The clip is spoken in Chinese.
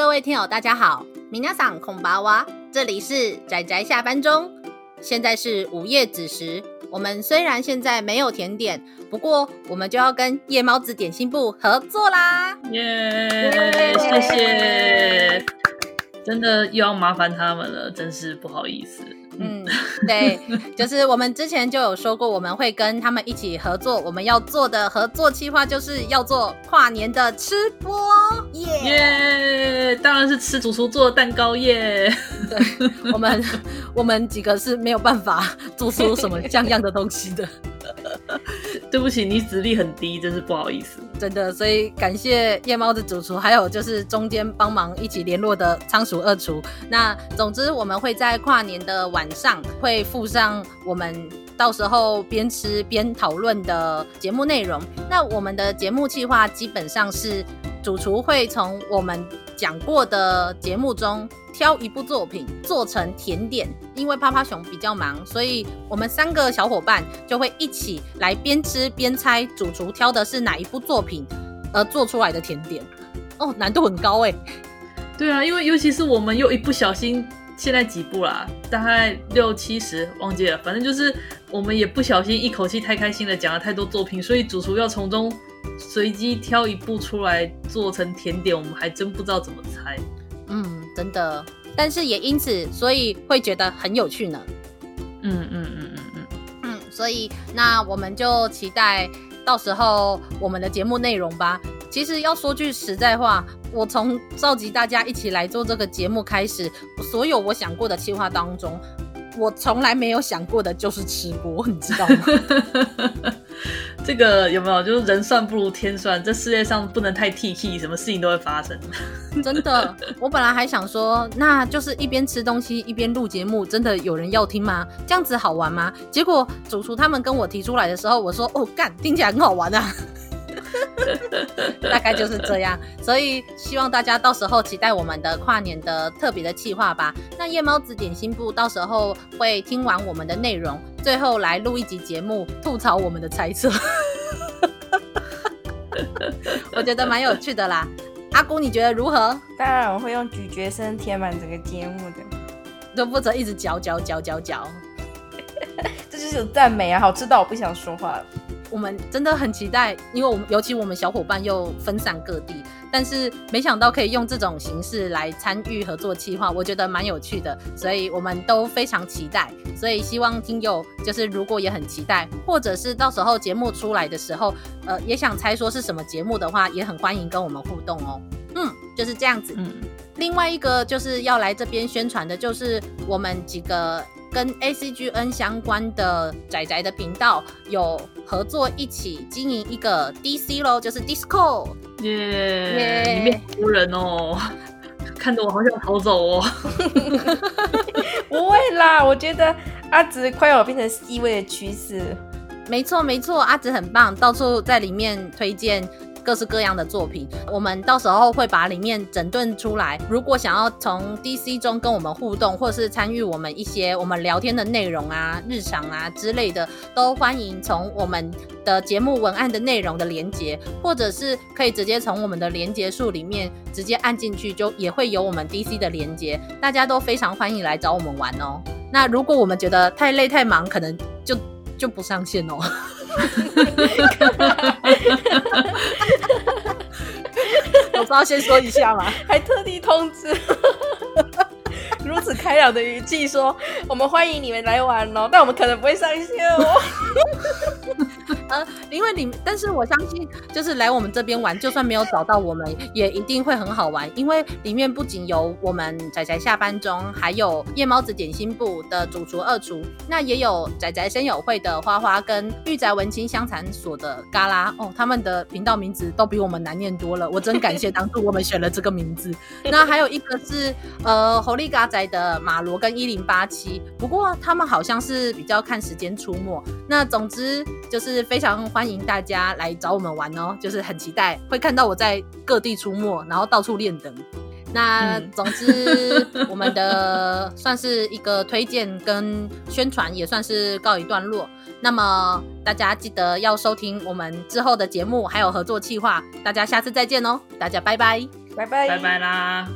各位听友，大家好，米娜桑孔巴娃，这里是宅宅下班中，现在是午夜子时。我们虽然现在没有甜点，不过我们就要跟夜猫子点心部合作啦！耶，谢谢，真的又要麻烦他们了，真是不好意思。嗯，对，就是我们之前就有说过，我们会跟他们一起合作。我们要做的合作计划就是要做跨年的吃播，然是吃主厨做的蛋糕耶。对，我们 我们几个是没有办法做出什么像样的东西的。对不起，你实力很低，真是不好意思。真的，所以感谢夜猫子主厨，还有就是中间帮忙一起联络的仓鼠二厨。那总之，我们会在跨年的晚上会附上我们到时候边吃边讨论的节目内容。那我们的节目计划基本上是主厨会从我们讲过的节目中。挑一部作品做成甜点，因为趴趴熊比较忙，所以我们三个小伙伴就会一起来边吃边猜主厨挑的是哪一部作品而做出来的甜点。哦，难度很高哎。对啊，因为尤其是我们又一不小心，现在几部啦，大概六七十忘记了，反正就是我们也不小心一口气太开心了，讲了太多作品，所以主厨要从中随机挑一部出来做成甜点，我们还真不知道怎么猜。嗯，真的，但是也因此，所以会觉得很有趣呢。嗯嗯嗯嗯嗯嗯，所以那我们就期待到时候我们的节目内容吧。其实要说句实在话，我从召集大家一起来做这个节目开始，所有我想过的计划当中，我从来没有想过的就是吃播，你知道吗？这个有没有？就是人算不如天算，这世界上不能太 T T，什么事情都会发生。真的，我本来还想说，那就是一边吃东西一边录节目，真的有人要听吗？这样子好玩吗？结果主厨他们跟我提出来的时候，我说哦干，听起来很好玩啊。大概就是这样，所以希望大家到时候期待我们的跨年的特别的企划吧。那夜猫子点心部到时候会听完我们的内容，最后来录一集节目吐槽我们的猜测。我觉得蛮有趣的啦。阿姑你觉得如何？当然我会用咀嚼声填满整个节目的，都负责一直嚼嚼嚼嚼嚼。这就是有赞美啊，好吃到我不想说话了。我们真的很期待，因为我们尤其我们小伙伴又分散各地，但是没想到可以用这种形式来参与合作计划，我觉得蛮有趣的，所以我们都非常期待。所以希望听友就是如果也很期待，或者是到时候节目出来的时候，呃，也想猜说是什么节目的话，也很欢迎跟我们互动哦。嗯，就是这样子。嗯，另外一个就是要来这边宣传的，就是我们几个。跟 ACGN 相关的仔仔的频道有合作，一起经营一个 DC 咯，就是 Discord 耶，里面多人哦，看得我好想逃走哦。不会啦，我觉得阿紫快要变成 C 位的趋势。没错没错，阿紫很棒，到处在里面推荐。各式各样的作品，我们到时候会把里面整顿出来。如果想要从 DC 中跟我们互动，或是参与我们一些我们聊天的内容啊、日常啊之类的，都欢迎从我们的节目文案的内容的连接，或者是可以直接从我们的连接数里面直接按进去，就也会有我们 DC 的连接。大家都非常欢迎来找我们玩哦。那如果我们觉得太累太忙，可能就就不上线哦。我不要先说一下嘛？还特地通知，如此开朗的语气说：“我们欢迎你们来玩哦，但我们可能不会上线哦。”呃，因为你，但是我相信，就是来我们这边玩，就算没有找到我们，也一定会很好玩。因为里面不仅有我们仔仔下班中，还有夜猫子点心部的主厨二厨，那也有仔仔声友会的花花跟御宅文青相谈所的嘎啦哦，他们的频道名字都比我们难念多了。我真感谢当初我们选了这个名字。那还有一个是呃猴力嘎仔的马罗跟一零八七，不过他们好像是比较看时间出没。那总之就是非。非常欢迎大家来找我们玩哦，就是很期待会看到我在各地出没，然后到处练等。那总之，嗯、我们的算是一个推荐跟宣传，也算是告一段落。那么大家记得要收听我们之后的节目，还有合作计划。大家下次再见哦，大家拜拜，拜拜，拜拜啦。